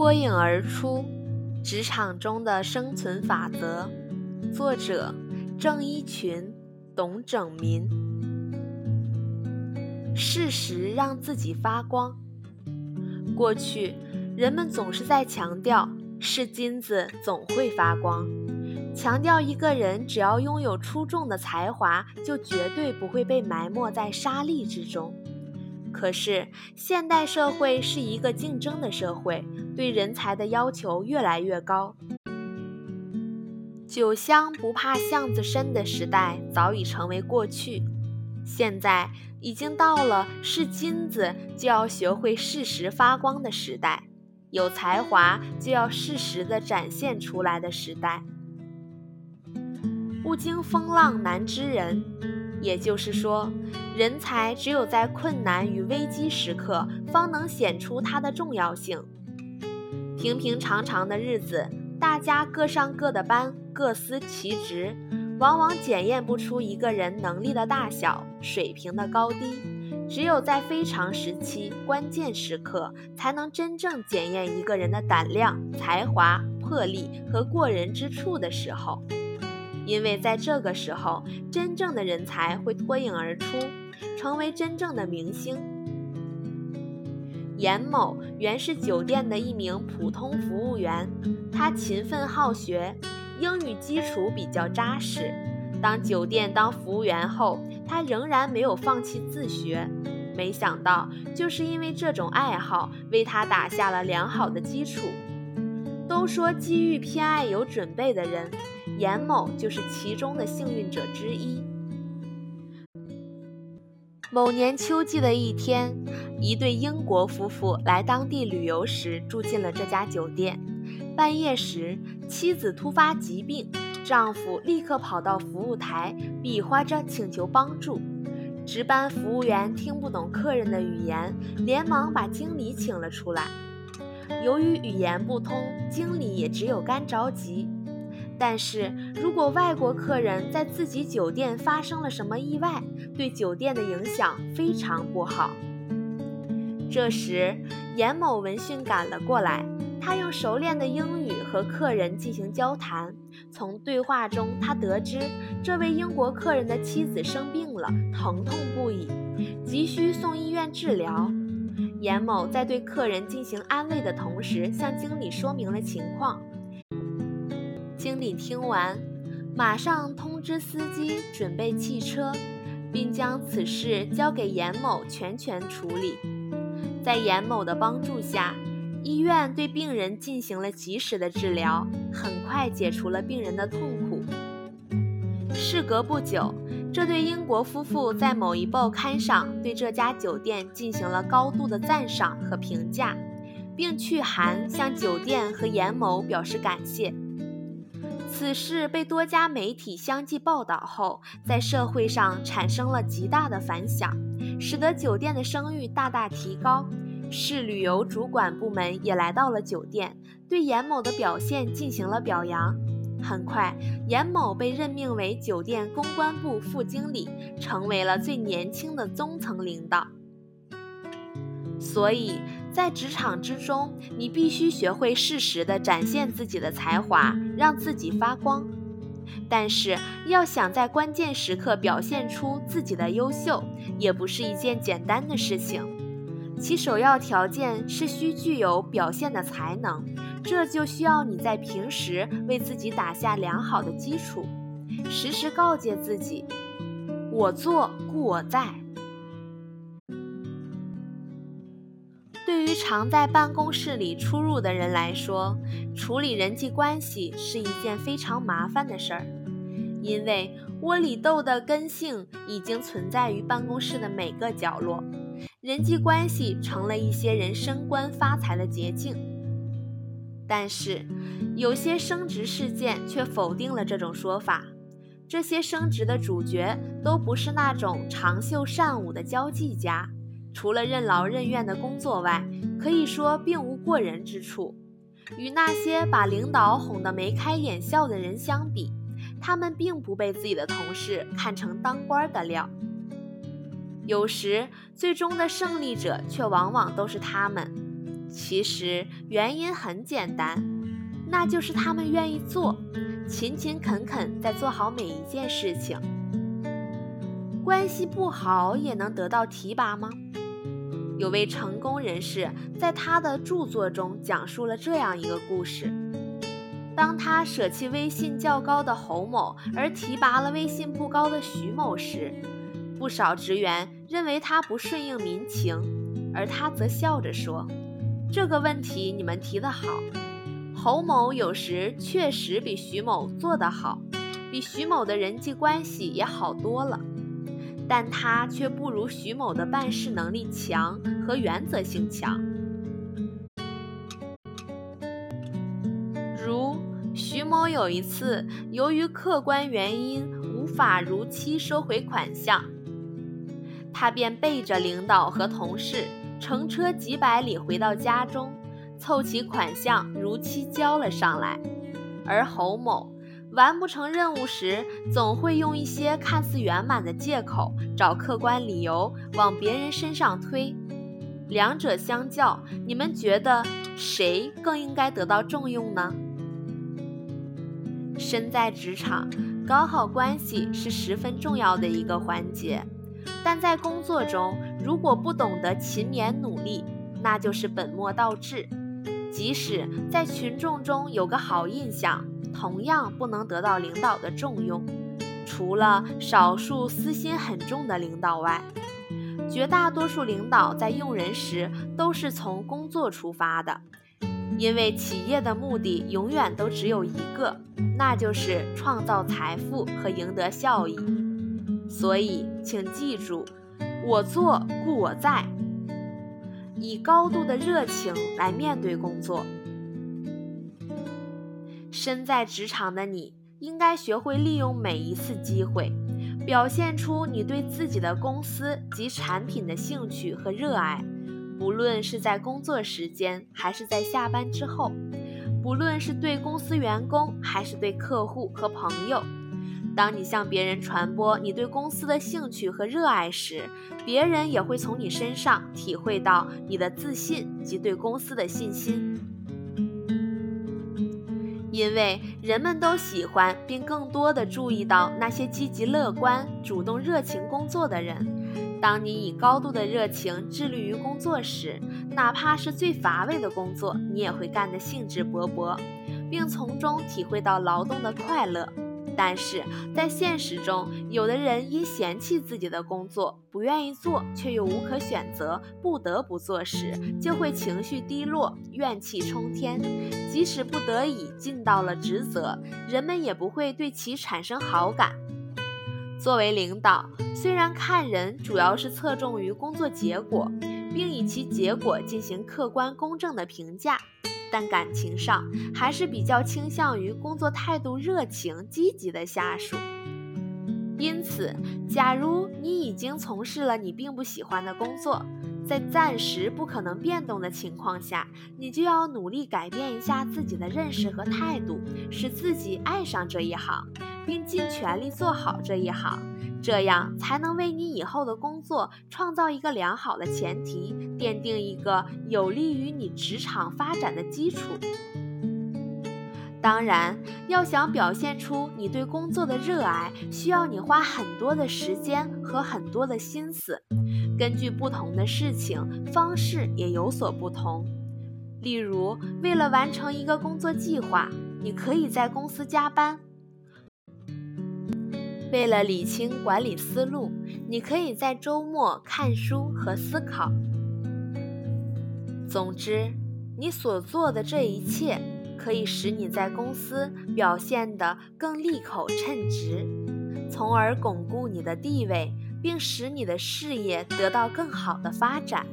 脱颖而出，职场中的生存法则。作者：郑一群、董整民。事实让自己发光。过去，人们总是在强调是金子总会发光，强调一个人只要拥有出众的才华，就绝对不会被埋没在沙砾之中。可是，现代社会是一个竞争的社会，对人才的要求越来越高。酒香不怕巷子深的时代早已成为过去，现在已经到了是金子就要学会适时发光的时代，有才华就要适时的展现出来的时代。不经风浪难知人。也就是说，人才只有在困难与危机时刻，方能显出它的重要性。平平常常的日子，大家各上各的班，各司其职，往往检验不出一个人能力的大小、水平的高低。只有在非常时期、关键时刻，才能真正检验一个人的胆量、才华、魄力和过人之处的时候。因为在这个时候，真正的人才会脱颖而出，成为真正的明星。严某原是酒店的一名普通服务员，他勤奋好学，英语基础比较扎实。当酒店当服务员后，他仍然没有放弃自学。没想到，就是因为这种爱好，为他打下了良好的基础。都说机遇偏爱有准备的人。严某就是其中的幸运者之一。某年秋季的一天，一对英国夫妇来当地旅游时住进了这家酒店。半夜时，妻子突发疾病，丈夫立刻跑到服务台，比划着请求帮助。值班服务员听不懂客人的语言，连忙把经理请了出来。由于语言不通，经理也只有干着急。但是如果外国客人在自己酒店发生了什么意外，对酒店的影响非常不好。这时，严某闻讯赶了过来，他用熟练的英语和客人进行交谈。从对话中，他得知这位英国客人的妻子生病了，疼痛不已，急需送医院治疗。严某在对客人进行安慰的同时，向经理说明了情况。经理听完，马上通知司机准备汽车，并将此事交给严某全权处理。在严某的帮助下，医院对病人进行了及时的治疗，很快解除了病人的痛苦。事隔不久，这对英国夫妇在某一报刊上对这家酒店进行了高度的赞赏和评价，并去函向酒店和严某表示感谢。此事被多家媒体相继报道后，在社会上产生了极大的反响，使得酒店的声誉大大提高。市旅游主管部门也来到了酒店，对严某的表现进行了表扬。很快，严某被任命为酒店公关部副经理，成为了最年轻的中层领导。所以。在职场之中，你必须学会适时的展现自己的才华，让自己发光。但是，要想在关键时刻表现出自己的优秀，也不是一件简单的事情。其首要条件是需具有表现的才能，这就需要你在平时为自己打下良好的基础，时时告诫自己：“我做，故我在。”对于常在办公室里出入的人来说，处理人际关系是一件非常麻烦的事儿，因为窝里斗的根性已经存在于办公室的每个角落，人际关系成了一些人升官发财的捷径。但是，有些升职事件却否定了这种说法，这些升职的主角都不是那种长袖善舞的交际家。除了任劳任怨的工作外，可以说并无过人之处。与那些把领导哄得眉开眼笑的人相比，他们并不被自己的同事看成当官的料。有时，最终的胜利者却往往都是他们。其实原因很简单，那就是他们愿意做，勤勤恳恳在做好每一件事情。关系不好也能得到提拔吗？有位成功人士在他的著作中讲述了这样一个故事：当他舍弃威信较高的侯某，而提拔了威信不高的徐某时，不少职员认为他不顺应民情，而他则笑着说：“这个问题你们提得好，侯某有时确实比徐某做得好，比徐某的人际关系也好多了。”但他却不如徐某的办事能力强和原则性强。如徐某有一次由于客观原因无法如期收回款项，他便背着领导和同事乘车几百里回到家中，凑齐款项如期交了上来，而侯某。完不成任务时，总会用一些看似圆满的借口，找客观理由往别人身上推。两者相较，你们觉得谁更应该得到重用呢？身在职场，搞好关系是十分重要的一个环节，但在工作中，如果不懂得勤勉努力，那就是本末倒置。即使在群众中有个好印象。同样不能得到领导的重用，除了少数私心很重的领导外，绝大多数领导在用人时都是从工作出发的，因为企业的目的永远都只有一个，那就是创造财富和赢得效益。所以，请记住，我做故我在，以高度的热情来面对工作。身在职场的你，应该学会利用每一次机会，表现出你对自己的公司及产品的兴趣和热爱。不论是在工作时间，还是在下班之后；不论是对公司员工，还是对客户和朋友。当你向别人传播你对公司的兴趣和热爱时，别人也会从你身上体会到你的自信及对公司的信心。因为人们都喜欢，并更多的注意到那些积极乐观、主动热情工作的人。当你以高度的热情致力于工作时，哪怕是最乏味的工作，你也会干得兴致勃勃，并从中体会到劳动的快乐。但是在现实中，有的人因嫌弃自己的工作，不愿意做，却又无可选择，不得不做时，就会情绪低落，怨气冲天。即使不得已尽到了职责，人们也不会对其产生好感。作为领导，虽然看人主要是侧重于工作结果，并以其结果进行客观公正的评价。但感情上还是比较倾向于工作态度热情、积极的下属。因此，假如你已经从事了你并不喜欢的工作，在暂时不可能变动的情况下，你就要努力改变一下自己的认识和态度，使自己爱上这一行，并尽全力做好这一行。这样才能为你以后的工作创造一个良好的前提，奠定一个有利于你职场发展的基础。当然，要想表现出你对工作的热爱，需要你花很多的时间和很多的心思。根据不同的事情，方式也有所不同。例如，为了完成一个工作计划，你可以在公司加班。为了理清管理思路，你可以在周末看书和思考。总之，你所做的这一切可以使你在公司表现得更利口称职，从而巩固你的地位，并使你的事业得到更好的发展。